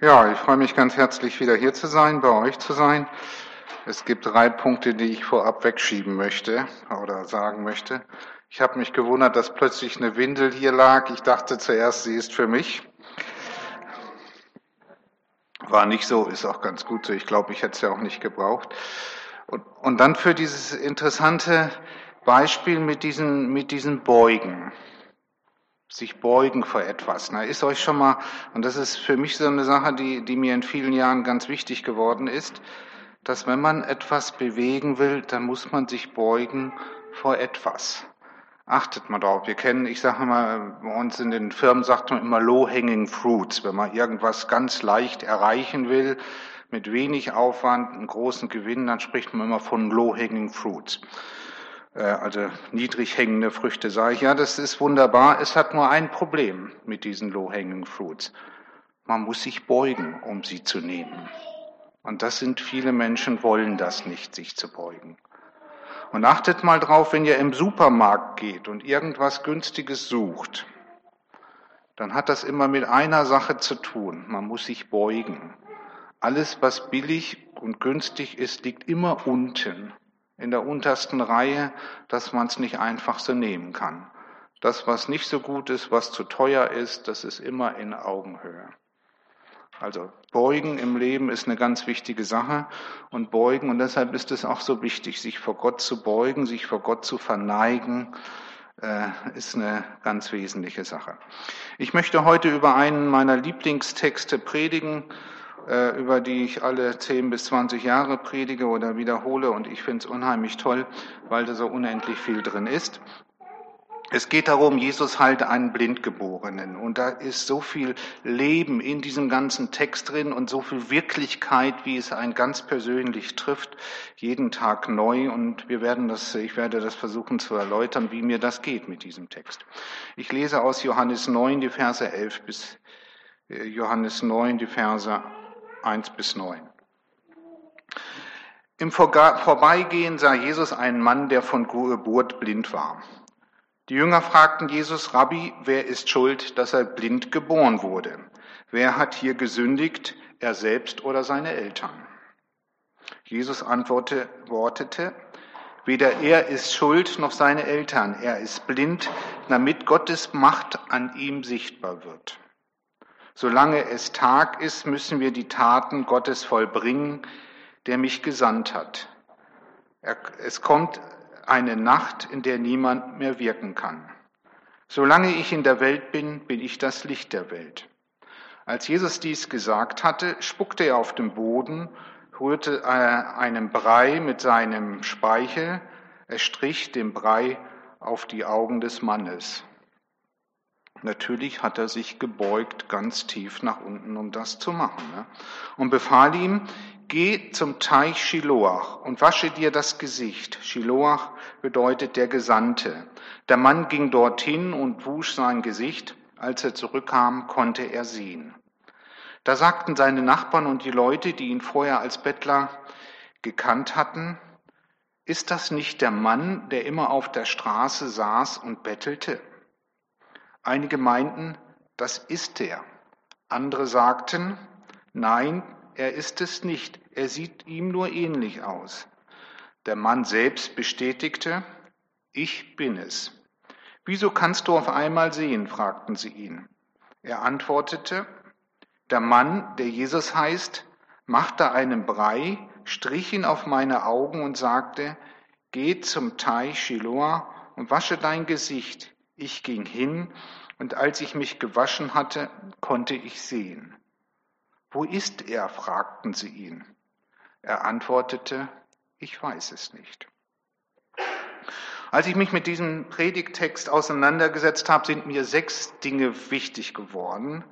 Ja, ich freue mich ganz herzlich wieder hier zu sein, bei euch zu sein. Es gibt drei Punkte, die ich vorab wegschieben möchte oder sagen möchte. Ich habe mich gewundert, dass plötzlich eine Windel hier lag. Ich dachte zuerst, sie ist für mich. War nicht so, ist auch ganz gut so. Ich glaube, ich hätte es ja auch nicht gebraucht. Und, und dann für dieses interessante Beispiel mit diesen, mit diesen Beugen sich beugen vor etwas. Na, ist euch schon mal, und das ist für mich so eine Sache, die, die mir in vielen Jahren ganz wichtig geworden ist, dass wenn man etwas bewegen will, dann muss man sich beugen vor etwas. Achtet mal drauf. Wir kennen, ich sage mal, bei uns in den Firmen sagt man immer low-hanging fruits. Wenn man irgendwas ganz leicht erreichen will, mit wenig Aufwand, einen großen Gewinn, dann spricht man immer von low-hanging fruits. Äh, also niedrig hängende Früchte, sage ich, ja, das ist wunderbar. Es hat nur ein Problem mit diesen low-hanging fruits. Man muss sich beugen, um sie zu nehmen. Und das sind viele Menschen wollen das nicht, sich zu beugen. Und achtet mal drauf, wenn ihr im Supermarkt geht und irgendwas Günstiges sucht, dann hat das immer mit einer Sache zu tun. Man muss sich beugen. Alles, was billig und günstig ist, liegt immer unten in der untersten Reihe, dass man es nicht einfach so nehmen kann. Das, was nicht so gut ist, was zu teuer ist, das ist immer in Augenhöhe. Also beugen im Leben ist eine ganz wichtige Sache und beugen und deshalb ist es auch so wichtig, sich vor Gott zu beugen, sich vor Gott zu verneigen, äh, ist eine ganz wesentliche Sache. Ich möchte heute über einen meiner Lieblingstexte predigen über die ich alle 10 bis 20 Jahre predige oder wiederhole und ich finde es unheimlich toll, weil da so unendlich viel drin ist. Es geht darum, Jesus heilt einen Blindgeborenen. Und da ist so viel Leben in diesem ganzen Text drin und so viel Wirklichkeit, wie es einen ganz persönlich trifft, jeden Tag neu. Und wir werden das, ich werde das versuchen zu erläutern, wie mir das geht mit diesem Text. Ich lese aus Johannes 9, die Verse 11 bis äh, Johannes 9, die Verse 1 bis 9. Im Vorbeigehen sah Jesus einen Mann, der von Geburt blind war. Die Jünger fragten Jesus, Rabbi, wer ist schuld, dass er blind geboren wurde? Wer hat hier gesündigt, er selbst oder seine Eltern? Jesus antwortete, weder er ist schuld noch seine Eltern, er ist blind, damit Gottes Macht an ihm sichtbar wird. Solange es Tag ist, müssen wir die Taten Gottes vollbringen, der mich gesandt hat. Es kommt eine Nacht, in der niemand mehr wirken kann. Solange ich in der Welt bin, bin ich das Licht der Welt. Als Jesus dies gesagt hatte, spuckte er auf den Boden, rührte äh, einen Brei mit seinem Speichel, er strich den Brei auf die Augen des Mannes. Natürlich hat er sich gebeugt ganz tief nach unten, um das zu machen. Ne? Und befahl ihm, geh zum Teich Shiloach und wasche dir das Gesicht. Shiloach bedeutet der Gesandte. Der Mann ging dorthin und wusch sein Gesicht. Als er zurückkam, konnte er sehen. Da sagten seine Nachbarn und die Leute, die ihn vorher als Bettler gekannt hatten, ist das nicht der Mann, der immer auf der Straße saß und bettelte? Einige meinten, das ist er. Andere sagten, nein, er ist es nicht. Er sieht ihm nur ähnlich aus. Der Mann selbst bestätigte, ich bin es. Wieso kannst du auf einmal sehen? fragten sie ihn. Er antwortete, der Mann, der Jesus heißt, machte einen Brei, strich ihn auf meine Augen und sagte, geh zum Teich Shiloah und wasche dein Gesicht. Ich ging hin und als ich mich gewaschen hatte, konnte ich sehen. Wo ist er? fragten sie ihn. Er antwortete, ich weiß es nicht. Als ich mich mit diesem Predigttext auseinandergesetzt habe, sind mir sechs Dinge wichtig geworden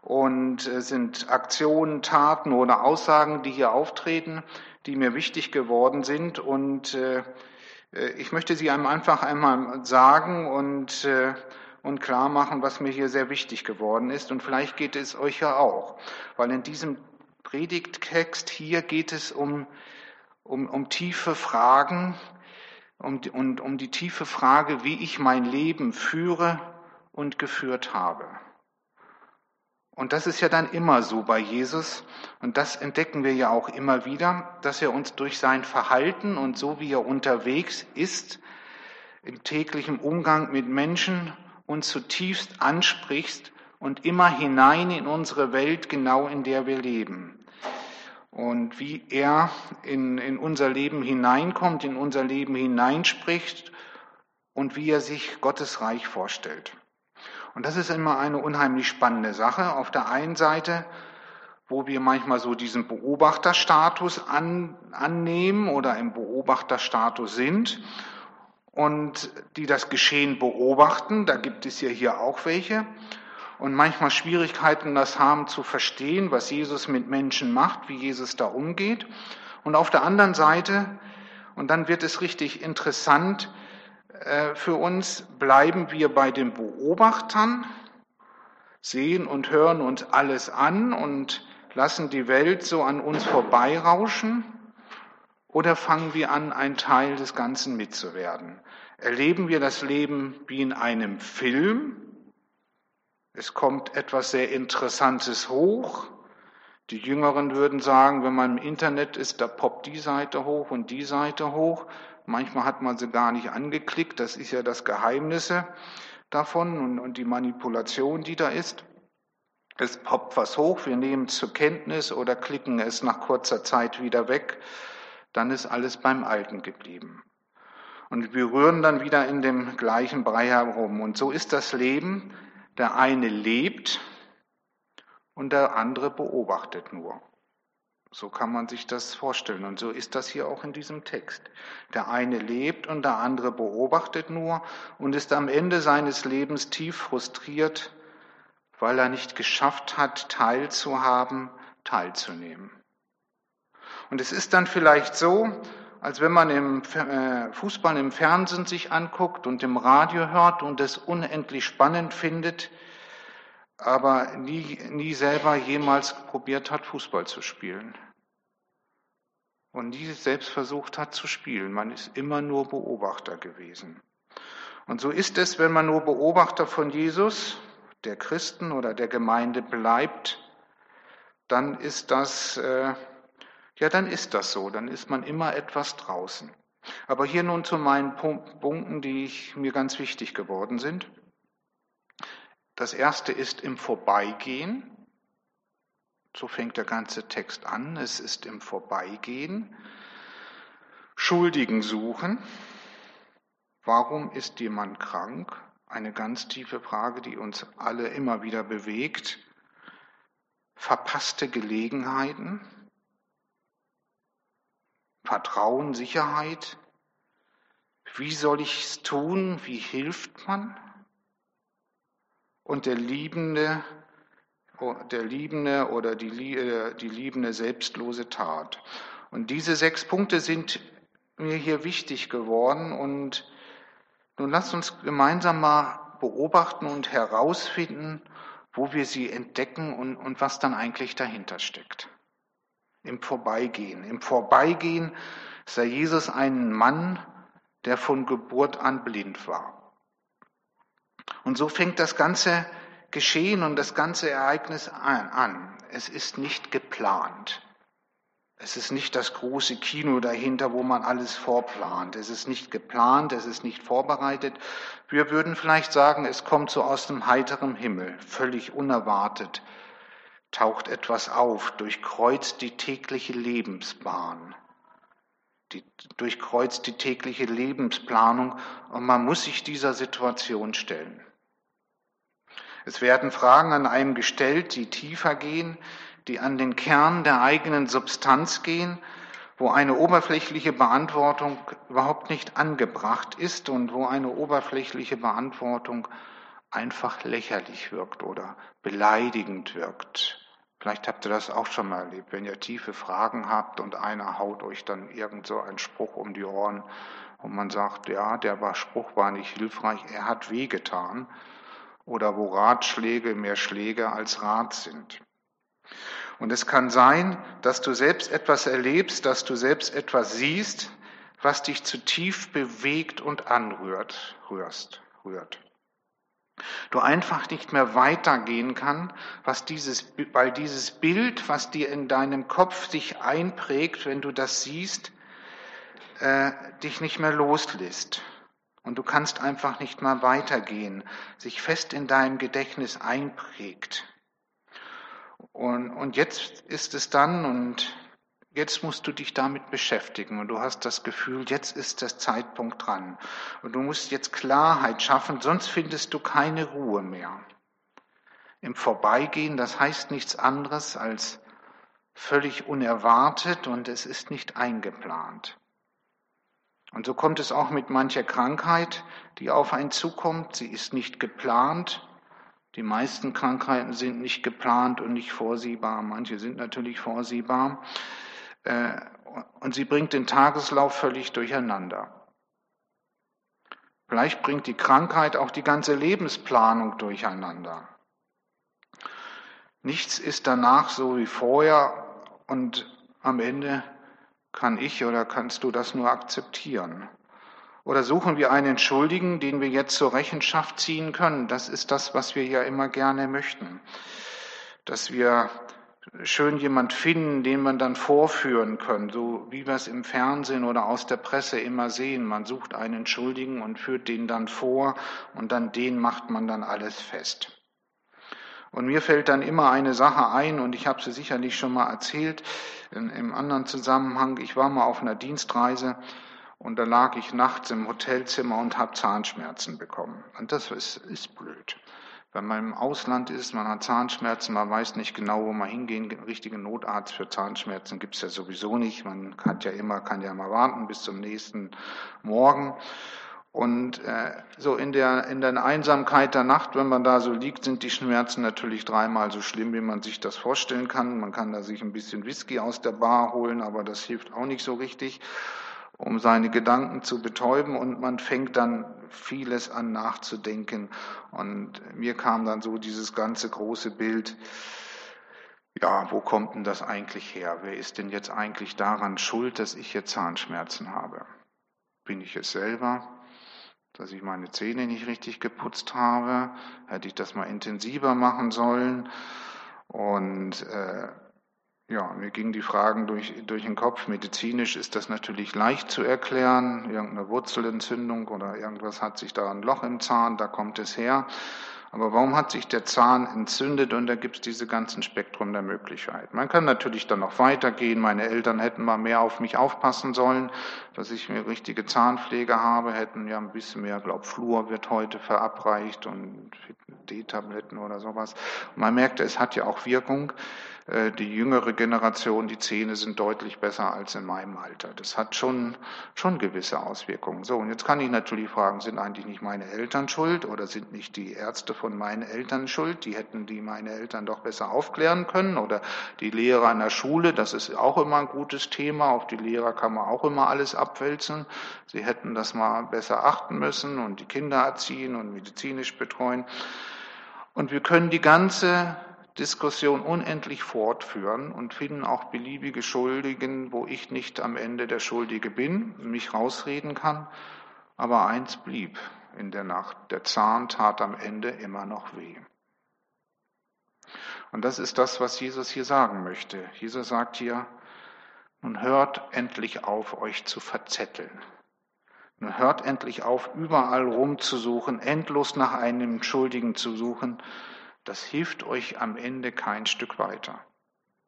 und sind Aktionen, Taten oder Aussagen, die hier auftreten, die mir wichtig geworden sind und äh, äh, ich möchte sie einem einfach einmal sagen und, äh, und klar machen, was mir hier sehr wichtig geworden ist. Und vielleicht geht es euch ja auch, weil in diesem Predigttext hier geht es um, um, um tiefe Fragen um, und um die tiefe Frage, wie ich mein Leben führe und geführt habe. Und das ist ja dann immer so bei Jesus. Und das entdecken wir ja auch immer wieder, dass er uns durch sein Verhalten und so wie er unterwegs ist, im täglichen Umgang mit Menschen uns zutiefst anspricht und immer hinein in unsere Welt, genau in der wir leben. Und wie er in, in unser Leben hineinkommt, in unser Leben hineinspricht und wie er sich Gottes Reich vorstellt. Und das ist immer eine unheimlich spannende Sache. Auf der einen Seite, wo wir manchmal so diesen Beobachterstatus an, annehmen oder im Beobachterstatus sind und die das Geschehen beobachten, da gibt es ja hier auch welche, und manchmal Schwierigkeiten das haben zu verstehen, was Jesus mit Menschen macht, wie Jesus da umgeht. Und auf der anderen Seite, und dann wird es richtig interessant, für uns bleiben wir bei den Beobachtern, sehen und hören uns alles an und lassen die Welt so an uns vorbeirauschen oder fangen wir an, ein Teil des Ganzen mitzuwerden? Erleben wir das Leben wie in einem Film? Es kommt etwas sehr Interessantes hoch. Die Jüngeren würden sagen, wenn man im Internet ist, da poppt die Seite hoch und die Seite hoch. Manchmal hat man sie gar nicht angeklickt. Das ist ja das Geheimnisse davon und, und die Manipulation, die da ist. Es poppt was hoch, wir nehmen es zur Kenntnis oder klicken es nach kurzer Zeit wieder weg dann ist alles beim Alten geblieben. Und wir rühren dann wieder in dem gleichen Brei herum. Und so ist das Leben. Der eine lebt und der andere beobachtet nur. So kann man sich das vorstellen. Und so ist das hier auch in diesem Text. Der eine lebt und der andere beobachtet nur und ist am Ende seines Lebens tief frustriert, weil er nicht geschafft hat, teilzuhaben, teilzunehmen. Und es ist dann vielleicht so, als wenn man im äh, Fußball im Fernsehen sich anguckt und im Radio hört und es unendlich spannend findet, aber nie, nie selber jemals probiert hat, Fußball zu spielen. Und nie selbst versucht hat zu spielen. Man ist immer nur Beobachter gewesen. Und so ist es, wenn man nur Beobachter von Jesus, der Christen oder der Gemeinde bleibt, dann ist das äh, ja, dann ist das so, dann ist man immer etwas draußen. Aber hier nun zu meinen Punkten, die ich, mir ganz wichtig geworden sind. Das erste ist im Vorbeigehen. So fängt der ganze Text an. Es ist im Vorbeigehen. Schuldigen suchen. Warum ist jemand krank? Eine ganz tiefe Frage, die uns alle immer wieder bewegt. Verpasste Gelegenheiten. Vertrauen, Sicherheit. Wie soll ich es tun? Wie hilft man? Und der Liebende, der Liebende oder die, äh, die liebende selbstlose Tat. Und diese sechs Punkte sind mir hier wichtig geworden und nun lasst uns gemeinsam mal beobachten und herausfinden, wo wir sie entdecken und, und was dann eigentlich dahinter steckt im Vorbeigehen. Im Vorbeigehen sah Jesus einen Mann, der von Geburt an blind war. Und so fängt das ganze Geschehen und das ganze Ereignis an. Es ist nicht geplant. Es ist nicht das große Kino dahinter, wo man alles vorplant. Es ist nicht geplant, es ist nicht vorbereitet. Wir würden vielleicht sagen, es kommt so aus dem heiteren Himmel, völlig unerwartet, taucht etwas auf, durchkreuzt die tägliche Lebensbahn, die, durchkreuzt die tägliche Lebensplanung und man muss sich dieser Situation stellen. Es werden Fragen an einem gestellt, die tiefer gehen, die an den Kern der eigenen Substanz gehen, wo eine oberflächliche Beantwortung überhaupt nicht angebracht ist und wo eine oberflächliche Beantwortung einfach lächerlich wirkt oder beleidigend wirkt. Vielleicht habt ihr das auch schon mal erlebt, wenn ihr tiefe Fragen habt und einer haut euch dann irgend so einen Spruch um die Ohren und man sagt, ja, der Spruch war nicht hilfreich, er hat wehgetan. Oder wo Ratschläge mehr Schläge als Rat sind. Und es kann sein, dass du selbst etwas erlebst, dass du selbst etwas siehst, was dich zutiefst bewegt und anrührt, rührst, rührt. Du einfach nicht mehr weitergehen kann, was dieses, weil dieses Bild, was dir in deinem Kopf sich einprägt, wenn du das siehst, äh, dich nicht mehr loslässt. Und du kannst einfach nicht mehr weitergehen, sich fest in deinem Gedächtnis einprägt. Und, und jetzt ist es dann, und jetzt musst du dich damit beschäftigen und du hast das Gefühl, jetzt ist der Zeitpunkt dran. Und du musst jetzt Klarheit schaffen, sonst findest du keine Ruhe mehr. Im Vorbeigehen, das heißt nichts anderes als völlig unerwartet und es ist nicht eingeplant. Und so kommt es auch mit mancher Krankheit, die auf einen zukommt. Sie ist nicht geplant. Die meisten Krankheiten sind nicht geplant und nicht vorsehbar. Manche sind natürlich vorsehbar. Äh, und sie bringt den Tageslauf völlig durcheinander. Vielleicht bringt die Krankheit auch die ganze Lebensplanung durcheinander. Nichts ist danach so wie vorher und am Ende kann ich oder kannst du das nur akzeptieren. Oder suchen wir einen Schuldigen, den wir jetzt zur Rechenschaft ziehen können? Das ist das, was wir ja immer gerne möchten. Dass wir schön jemand finden, den man dann vorführen können, so wie wir es im Fernsehen oder aus der Presse immer sehen. Man sucht einen Schuldigen und führt den dann vor und dann den macht man dann alles fest. Und mir fällt dann immer eine Sache ein, und ich habe sie sicherlich schon mal erzählt in, im anderen Zusammenhang. Ich war mal auf einer Dienstreise und da lag ich nachts im Hotelzimmer und habe Zahnschmerzen bekommen. Und das ist, ist blöd. Wenn man im Ausland ist, man hat Zahnschmerzen, man weiß nicht genau, wo man hingehen. Richtigen Notarzt für Zahnschmerzen gibt's ja sowieso nicht. Man kann ja immer, kann ja mal warten bis zum nächsten Morgen. Und äh, so in der, in der Einsamkeit der Nacht, wenn man da so liegt, sind die Schmerzen natürlich dreimal so schlimm, wie man sich das vorstellen kann. Man kann da sich ein bisschen Whisky aus der Bar holen, aber das hilft auch nicht so richtig um seine Gedanken zu betäuben und man fängt dann vieles an nachzudenken. Und mir kam dann so dieses ganze große Bild, ja, wo kommt denn das eigentlich her? Wer ist denn jetzt eigentlich daran schuld, dass ich jetzt Zahnschmerzen habe? Bin ich es selber? Dass ich meine Zähne nicht richtig geputzt habe? Hätte ich das mal intensiver machen sollen? Und äh, ja, mir gingen die Fragen durch, durch den Kopf. Medizinisch ist das natürlich leicht zu erklären. Irgendeine Wurzelentzündung oder irgendwas hat sich da ein Loch im Zahn, da kommt es her. Aber warum hat sich der Zahn entzündet? Und da gibt es diese ganzen Spektrum der Möglichkeiten. Man kann natürlich dann noch weitergehen. Meine Eltern hätten mal mehr auf mich aufpassen sollen, dass ich mir richtige Zahnpflege habe, hätten ja ein bisschen mehr, glaub, Fluor wird heute verabreicht und D-Tabletten oder sowas. Und man merkt, es hat ja auch Wirkung. Äh, die jüngere Generation, die Zähne sind deutlich besser als in meinem Alter. Das hat schon, schon gewisse Auswirkungen. So, und jetzt kann ich natürlich fragen, sind eigentlich nicht meine Eltern schuld oder sind nicht die Ärzte von meinen Eltern schuld? Die hätten die meine Eltern doch besser aufklären können oder die Lehrer an der Schule, das ist auch immer ein gutes Thema. Auf die Lehrer kann man auch immer alles abwälzen. Sie hätten das mal besser achten müssen und die Kinder erziehen und medizinisch betreuen. Und wir können die ganze Diskussion unendlich fortführen und finden auch beliebige Schuldigen, wo ich nicht am Ende der Schuldige bin, mich rausreden kann. Aber eins blieb in der Nacht. Der Zahn tat am Ende immer noch weh. Und das ist das, was Jesus hier sagen möchte. Jesus sagt hier, nun hört endlich auf, euch zu verzetteln. Nun hört endlich auf, überall rumzusuchen, endlos nach einem Schuldigen zu suchen, das hilft euch am Ende kein Stück weiter.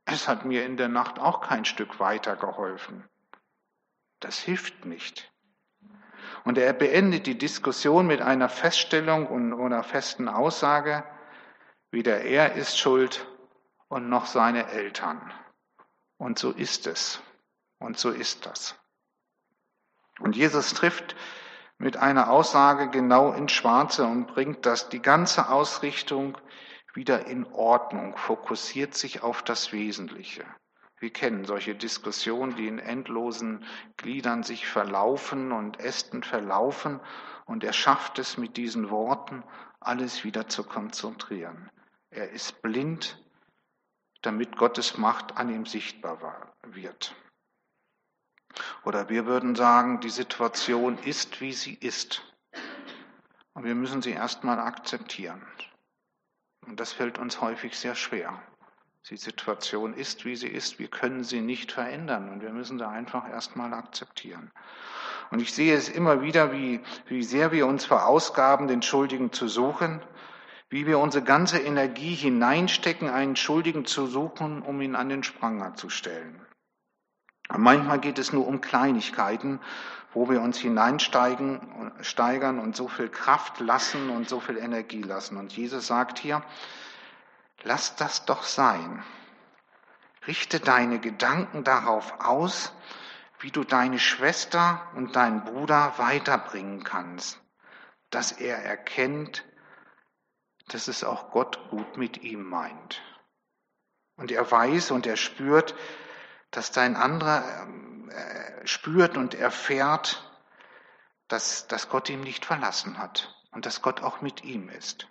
Es hat mir in der Nacht auch kein Stück weiter geholfen. Das hilft nicht. Und er beendet die Diskussion mit einer Feststellung und einer festen Aussage, weder er ist schuld und noch seine Eltern. Und so ist es. Und so ist das. Und Jesus trifft mit einer Aussage genau ins Schwarze und bringt das, die ganze Ausrichtung wieder in Ordnung, fokussiert sich auf das Wesentliche. Wir kennen solche Diskussionen, die in endlosen Gliedern sich verlaufen und Ästen verlaufen und er schafft es mit diesen Worten, alles wieder zu konzentrieren. Er ist blind, damit Gottes Macht an ihm sichtbar wird. Oder wir würden sagen, die Situation ist, wie sie ist. Und wir müssen sie erstmal akzeptieren. Und das fällt uns häufig sehr schwer. Die Situation ist, wie sie ist. Wir können sie nicht verändern und wir müssen sie einfach erstmal akzeptieren. Und ich sehe es immer wieder, wie, wie sehr wir uns verausgaben, den Schuldigen zu suchen, wie wir unsere ganze Energie hineinstecken, einen Schuldigen zu suchen, um ihn an den Spranger zu stellen. Manchmal geht es nur um Kleinigkeiten, wo wir uns hineinsteigen, steigern und so viel Kraft lassen und so viel Energie lassen. Und Jesus sagt hier, lass das doch sein. Richte deine Gedanken darauf aus, wie du deine Schwester und deinen Bruder weiterbringen kannst, dass er erkennt, dass es auch Gott gut mit ihm meint. Und er weiß und er spürt, dass dein anderer äh, spürt und erfährt, dass, dass Gott ihn nicht verlassen hat und dass Gott auch mit ihm ist.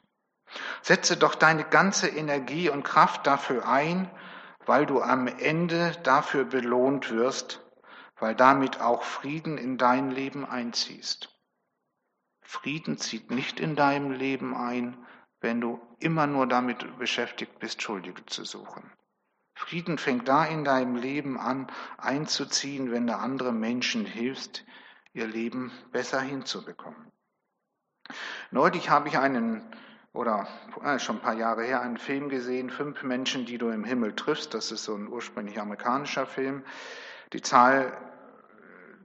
Setze doch deine ganze Energie und Kraft dafür ein, weil du am Ende dafür belohnt wirst, weil damit auch Frieden in dein Leben einziehst. Frieden zieht nicht in deinem Leben ein, wenn du immer nur damit beschäftigt bist, Schuldige zu suchen. Frieden fängt da in deinem Leben an einzuziehen, wenn du anderen Menschen hilfst, ihr Leben besser hinzubekommen. Neulich habe ich einen, oder äh, schon ein paar Jahre her, einen Film gesehen, Fünf Menschen, die du im Himmel triffst. Das ist so ein ursprünglich amerikanischer Film. Die Zahl,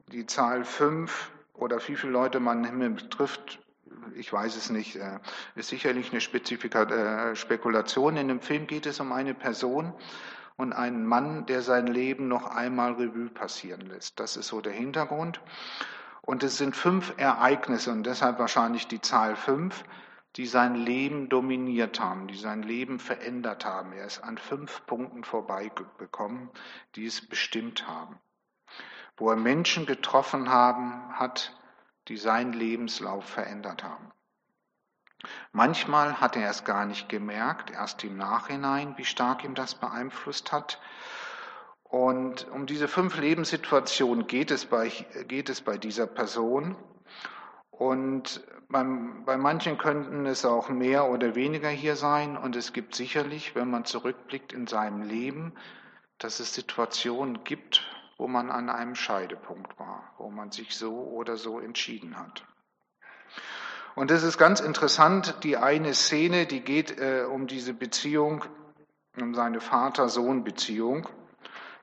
die Zahl fünf oder wie viele Leute man im Himmel trifft, ich weiß es nicht, äh, ist sicherlich eine Spezifika äh, Spekulation. In dem Film geht es um eine Person, und einen Mann, der sein Leben noch einmal Revue passieren lässt. Das ist so der Hintergrund. Und es sind fünf Ereignisse und deshalb wahrscheinlich die Zahl fünf, die sein Leben dominiert haben, die sein Leben verändert haben. Er ist an fünf Punkten vorbeigekommen, die es bestimmt haben. Wo er Menschen getroffen haben, hat, die seinen Lebenslauf verändert haben. Manchmal hat er es gar nicht gemerkt, erst im Nachhinein, wie stark ihm das beeinflusst hat. Und um diese fünf Lebenssituationen geht es bei, geht es bei dieser Person. Und beim, bei manchen könnten es auch mehr oder weniger hier sein. Und es gibt sicherlich, wenn man zurückblickt in seinem Leben, dass es Situationen gibt, wo man an einem Scheidepunkt war, wo man sich so oder so entschieden hat. Und es ist ganz interessant, die eine Szene, die geht äh, um diese Beziehung, um seine Vater-Sohn-Beziehung.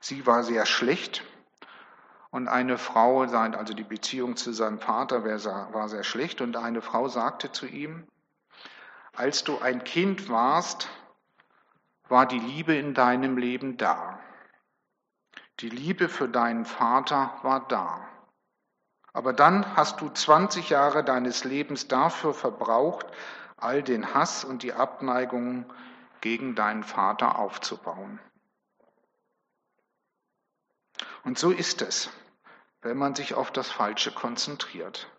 Sie war sehr schlecht und eine Frau, also die Beziehung zu seinem Vater war sehr schlecht und eine Frau sagte zu ihm, als du ein Kind warst, war die Liebe in deinem Leben da. Die Liebe für deinen Vater war da. Aber dann hast du 20 Jahre deines Lebens dafür verbraucht, all den Hass und die Abneigung gegen deinen Vater aufzubauen. Und so ist es, wenn man sich auf das Falsche konzentriert.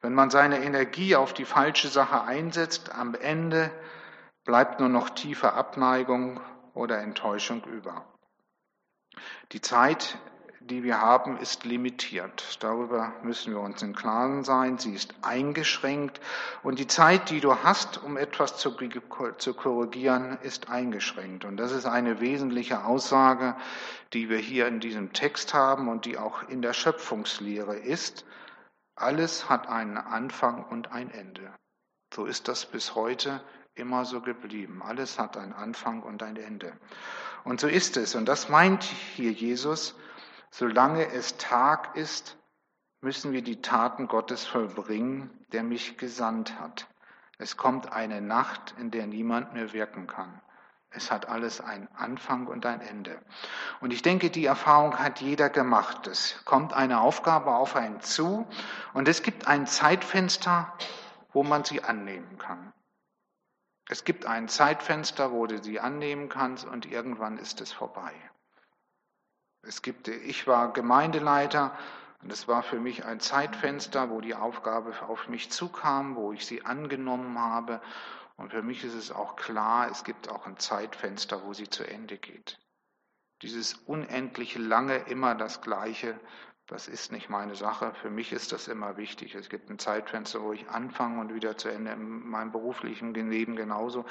Wenn man seine Energie auf die falsche Sache einsetzt, am Ende bleibt nur noch tiefe Abneigung oder Enttäuschung über. Die Zeit die wir haben, ist limitiert. Darüber müssen wir uns im Klaren sein. Sie ist eingeschränkt. Und die Zeit, die du hast, um etwas zu, zu korrigieren, ist eingeschränkt. Und das ist eine wesentliche Aussage, die wir hier in diesem Text haben und die auch in der Schöpfungslehre ist. Alles hat einen Anfang und ein Ende. So ist das bis heute immer so geblieben. Alles hat einen Anfang und ein Ende. Und so ist es. Und das meint hier Jesus. Solange es Tag ist, müssen wir die Taten Gottes vollbringen, der mich gesandt hat. Es kommt eine Nacht, in der niemand mehr wirken kann. Es hat alles einen Anfang und ein Ende. Und ich denke, die Erfahrung hat jeder gemacht. Es kommt eine Aufgabe auf einen zu und es gibt ein Zeitfenster, wo man sie annehmen kann. Es gibt ein Zeitfenster, wo du sie annehmen kannst und irgendwann ist es vorbei. Es gibt, ich war Gemeindeleiter und es war für mich ein Zeitfenster, wo die Aufgabe auf mich zukam, wo ich sie angenommen habe. Und für mich ist es auch klar, es gibt auch ein Zeitfenster, wo sie zu Ende geht. Dieses unendliche lange immer das Gleiche Das ist nicht meine Sache. Für mich ist das immer wichtig. Es gibt ein Zeitfenster, wo ich anfange und wieder zu Ende. In meinem beruflichen Leben genauso.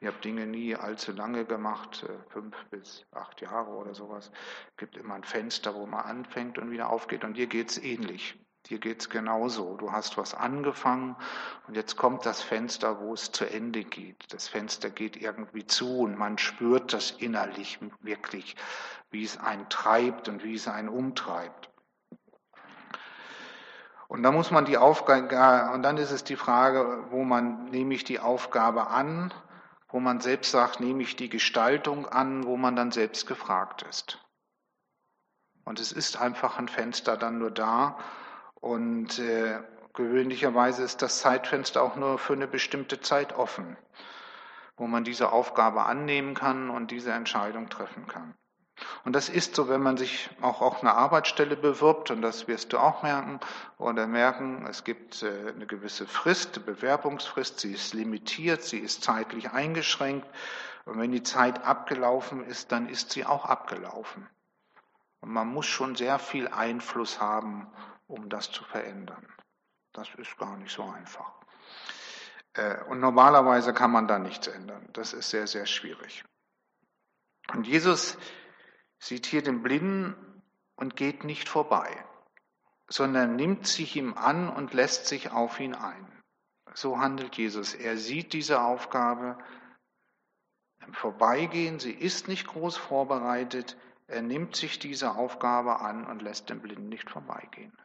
Ich habe Dinge nie allzu lange gemacht, äh, fünf bis acht Jahre oder sowas. Es gibt immer ein Fenster, wo man anfängt und wieder aufgeht. Und hier geht es ähnlich. Dir geht es genauso. Du hast was angefangen und jetzt kommt das Fenster, wo es zu Ende geht. Das Fenster geht irgendwie zu und man spürt das innerlich wirklich, wie es einen treibt und wie es einen umtreibt. Und da muss man die Aufgabe, und dann ist es die Frage, wo man nehme ich die Aufgabe an, wo man selbst sagt, nehme ich die Gestaltung an, wo man dann selbst gefragt ist. Und es ist einfach ein Fenster dann nur da und äh, gewöhnlicherweise ist das Zeitfenster auch nur für eine bestimmte Zeit offen, wo man diese Aufgabe annehmen kann und diese Entscheidung treffen kann. Und das ist so, wenn man sich auch auf eine Arbeitsstelle bewirbt, und das wirst du auch merken, oder merken, es gibt äh, eine gewisse Frist, Bewerbungsfrist, sie ist limitiert, sie ist zeitlich eingeschränkt. Und wenn die Zeit abgelaufen ist, dann ist sie auch abgelaufen. Und man muss schon sehr viel Einfluss haben, um das zu verändern. Das ist gar nicht so einfach. Äh, und normalerweise kann man da nichts ändern. Das ist sehr, sehr schwierig. Und Jesus sieht hier den Blinden und geht nicht vorbei, sondern nimmt sich ihm an und lässt sich auf ihn ein. So handelt Jesus. Er sieht diese Aufgabe im Vorbeigehen, sie ist nicht groß vorbereitet, er nimmt sich diese Aufgabe an und lässt den Blinden nicht vorbeigehen.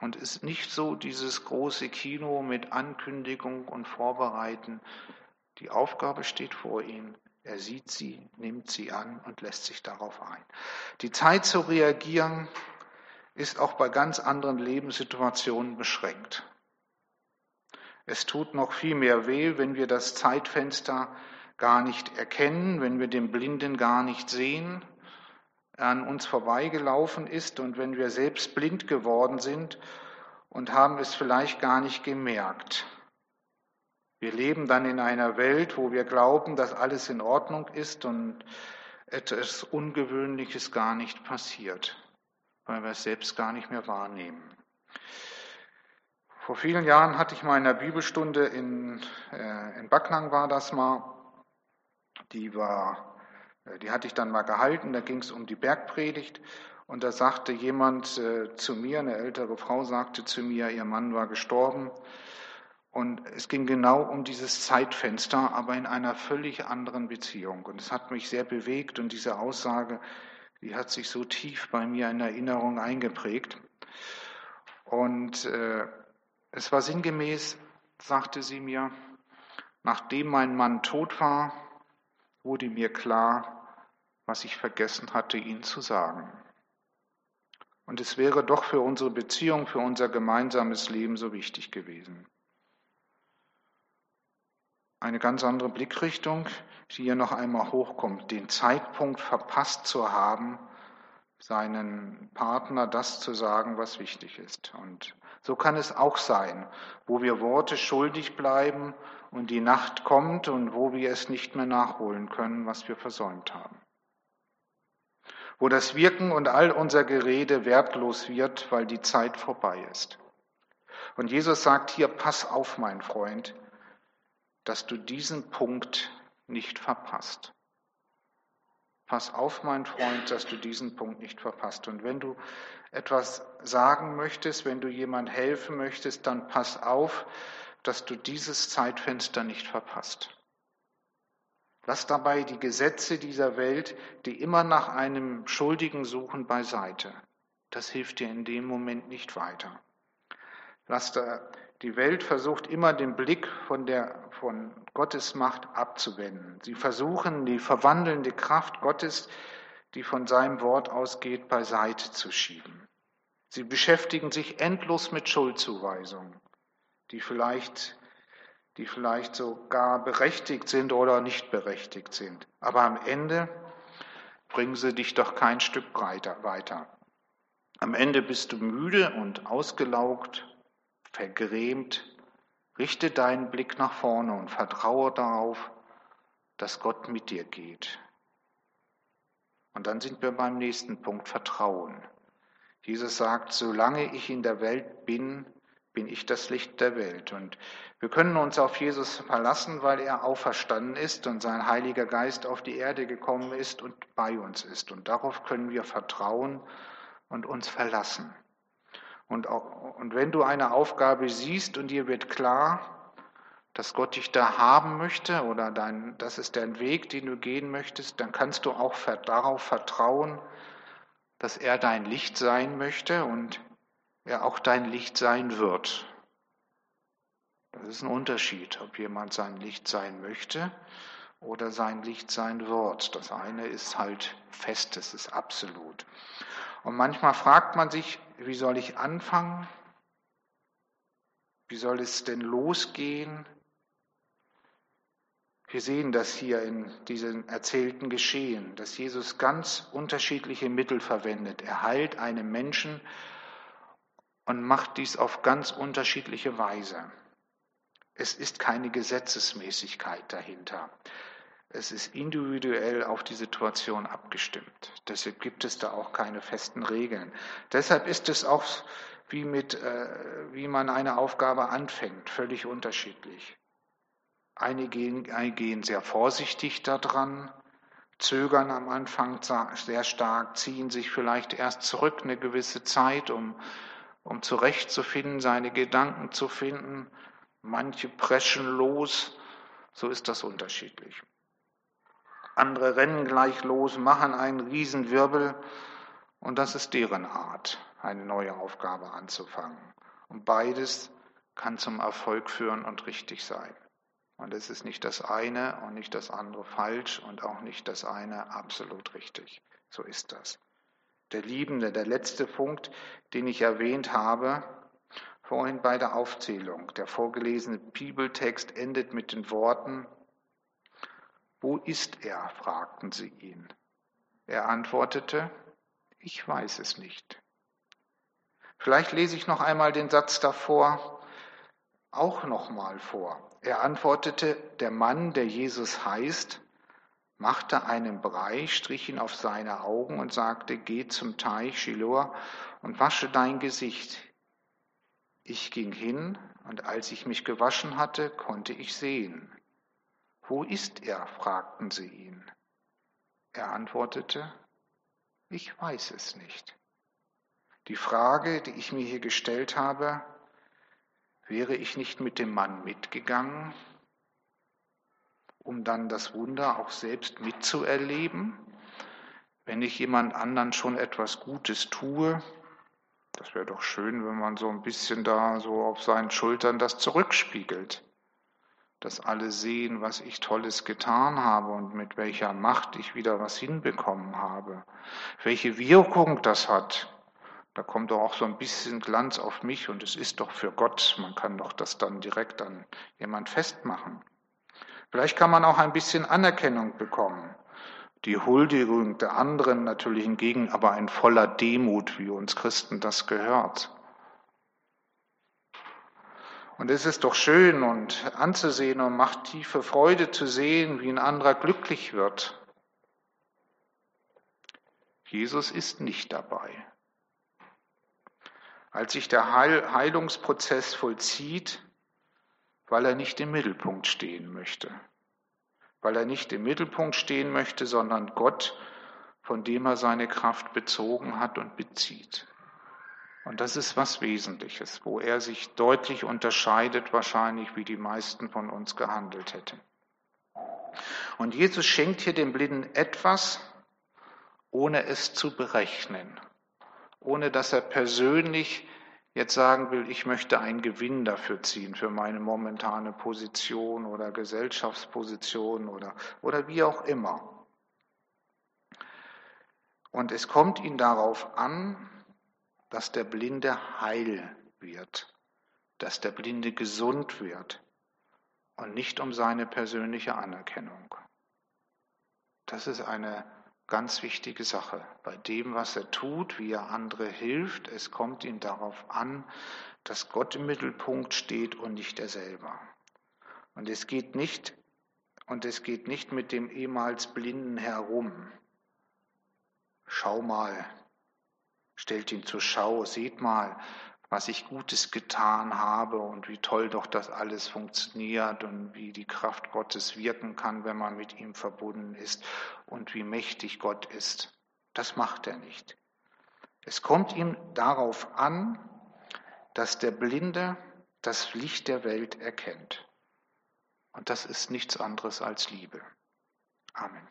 Und ist nicht so dieses große Kino mit Ankündigung und Vorbereiten. Die Aufgabe steht vor ihm. Er sieht sie, nimmt sie an und lässt sich darauf ein. Die Zeit zu reagieren ist auch bei ganz anderen Lebenssituationen beschränkt. Es tut noch viel mehr weh, wenn wir das Zeitfenster gar nicht erkennen, wenn wir den Blinden gar nicht sehen, er an uns vorbeigelaufen ist und wenn wir selbst blind geworden sind und haben es vielleicht gar nicht gemerkt. Wir leben dann in einer Welt, wo wir glauben, dass alles in Ordnung ist und etwas Ungewöhnliches gar nicht passiert, weil wir es selbst gar nicht mehr wahrnehmen. Vor vielen Jahren hatte ich mal in einer Bibelstunde in, äh, in Backnang war das mal, die war, äh, die hatte ich dann mal gehalten, da ging es um die Bergpredigt. Und da sagte jemand äh, zu mir, eine ältere Frau sagte zu mir, ihr Mann war gestorben und es ging genau um dieses Zeitfenster, aber in einer völlig anderen Beziehung. Und es hat mich sehr bewegt und diese Aussage, die hat sich so tief bei mir in Erinnerung eingeprägt. Und äh, es war sinngemäß, sagte sie mir, nachdem mein Mann tot war, wurde mir klar, was ich vergessen hatte, ihn zu sagen. Und es wäre doch für unsere Beziehung, für unser gemeinsames Leben so wichtig gewesen eine ganz andere Blickrichtung, die hier noch einmal hochkommt, den Zeitpunkt verpasst zu haben, seinen Partner das zu sagen, was wichtig ist. Und so kann es auch sein, wo wir Worte schuldig bleiben und die Nacht kommt und wo wir es nicht mehr nachholen können, was wir versäumt haben. Wo das Wirken und all unser Gerede wertlos wird, weil die Zeit vorbei ist. Und Jesus sagt hier, pass auf, mein Freund, dass du diesen Punkt nicht verpasst. Pass auf, mein Freund, dass du diesen Punkt nicht verpasst. Und wenn du etwas sagen möchtest, wenn du jemand helfen möchtest, dann pass auf, dass du dieses Zeitfenster nicht verpasst. Lass dabei die Gesetze dieser Welt, die immer nach einem Schuldigen suchen, beiseite. Das hilft dir in dem Moment nicht weiter. Lass da die Welt versucht immer den Blick von der von Gottes Macht abzuwenden. Sie versuchen die verwandelnde Kraft Gottes, die von seinem Wort ausgeht, beiseite zu schieben. Sie beschäftigen sich endlos mit Schuldzuweisungen, die vielleicht, die vielleicht sogar berechtigt sind oder nicht berechtigt sind. Aber am Ende bringen sie dich doch kein Stück weiter. Am Ende bist du müde und ausgelaugt vergrämt, richte deinen Blick nach vorne und vertraue darauf, dass Gott mit dir geht. Und dann sind wir beim nächsten Punkt, Vertrauen. Jesus sagt, solange ich in der Welt bin, bin ich das Licht der Welt. Und wir können uns auf Jesus verlassen, weil er auferstanden ist und sein Heiliger Geist auf die Erde gekommen ist und bei uns ist. Und darauf können wir vertrauen und uns verlassen. Und, und wenn du eine Aufgabe siehst und dir wird klar, dass Gott dich da haben möchte oder dein, das ist dein Weg, den du gehen möchtest, dann kannst du auch darauf vertrauen, dass er dein Licht sein möchte und er auch dein Licht sein wird. Das ist ein Unterschied, ob jemand sein Licht sein möchte oder sein Licht sein wird. Das eine ist halt fest, das ist absolut. Und manchmal fragt man sich, wie soll ich anfangen? Wie soll es denn losgehen? Wir sehen das hier in diesem erzählten Geschehen, dass Jesus ganz unterschiedliche Mittel verwendet. Er heilt einen Menschen und macht dies auf ganz unterschiedliche Weise. Es ist keine Gesetzesmäßigkeit dahinter. Es ist individuell auf die Situation abgestimmt. Deshalb gibt es da auch keine festen Regeln. Deshalb ist es auch wie mit, äh, wie man eine Aufgabe anfängt, völlig unterschiedlich. Einige gehen, einige gehen sehr vorsichtig daran, zögern am Anfang sehr stark, ziehen sich vielleicht erst zurück eine gewisse Zeit, um um zurechtzufinden, seine Gedanken zu finden. Manche preschen los, so ist das unterschiedlich. Andere rennen gleich los, machen einen Riesenwirbel und das ist deren Art, eine neue Aufgabe anzufangen. Und beides kann zum Erfolg führen und richtig sein. Und es ist nicht das eine und nicht das andere falsch und auch nicht das eine absolut richtig. So ist das der Liebende, der letzte Punkt, den ich erwähnt habe, vorhin bei der Aufzählung. Der vorgelesene Bibeltext endet mit den Worten, wo ist er? fragten sie ihn. Er antwortete, ich weiß es nicht. Vielleicht lese ich noch einmal den Satz davor, auch noch mal vor. Er antwortete, der Mann, der Jesus heißt, machte einen Brei, strich ihn auf seine Augen und sagte, geh zum Teich Shiloah und wasche dein Gesicht. Ich ging hin, und als ich mich gewaschen hatte, konnte ich sehen. Wo ist er? fragten sie ihn. Er antwortete, ich weiß es nicht. Die Frage, die ich mir hier gestellt habe, wäre ich nicht mit dem Mann mitgegangen, um dann das Wunder auch selbst mitzuerleben. Wenn ich jemand anderen schon etwas Gutes tue, das wäre doch schön, wenn man so ein bisschen da so auf seinen Schultern das zurückspiegelt. Dass alle sehen, was ich Tolles getan habe und mit welcher Macht ich wieder was hinbekommen habe. Welche Wirkung das hat. Da kommt doch auch so ein bisschen Glanz auf mich und es ist doch für Gott. Man kann doch das dann direkt an jemand festmachen. Vielleicht kann man auch ein bisschen Anerkennung bekommen. Die Huldigung der anderen natürlich hingegen aber ein voller Demut, wie uns Christen das gehört. Und es ist doch schön und anzusehen und macht tiefe Freude zu sehen, wie ein anderer glücklich wird. Jesus ist nicht dabei. Als sich der Heilungsprozess vollzieht, weil er nicht im Mittelpunkt stehen möchte. Weil er nicht im Mittelpunkt stehen möchte, sondern Gott, von dem er seine Kraft bezogen hat und bezieht. Und das ist was Wesentliches, wo er sich deutlich unterscheidet, wahrscheinlich wie die meisten von uns gehandelt hätten. Und Jesus schenkt hier dem Blinden etwas, ohne es zu berechnen, ohne dass er persönlich jetzt sagen will, ich möchte einen Gewinn dafür ziehen, für meine momentane Position oder Gesellschaftsposition oder, oder wie auch immer. Und es kommt ihn darauf an, dass der Blinde heil wird, dass der Blinde gesund wird und nicht um seine persönliche Anerkennung. Das ist eine Ganz wichtige Sache. Bei dem, was er tut, wie er andere hilft, es kommt ihm darauf an, dass Gott im Mittelpunkt steht und nicht er selber. Und es geht nicht, und es geht nicht mit dem ehemals Blinden herum. Schau mal, stellt ihn zur Schau, seht mal, was ich Gutes getan habe und wie toll doch das alles funktioniert und wie die Kraft Gottes wirken kann, wenn man mit ihm verbunden ist und wie mächtig Gott ist. Das macht er nicht. Es kommt ihm darauf an, dass der Blinde das Licht der Welt erkennt. Und das ist nichts anderes als Liebe. Amen.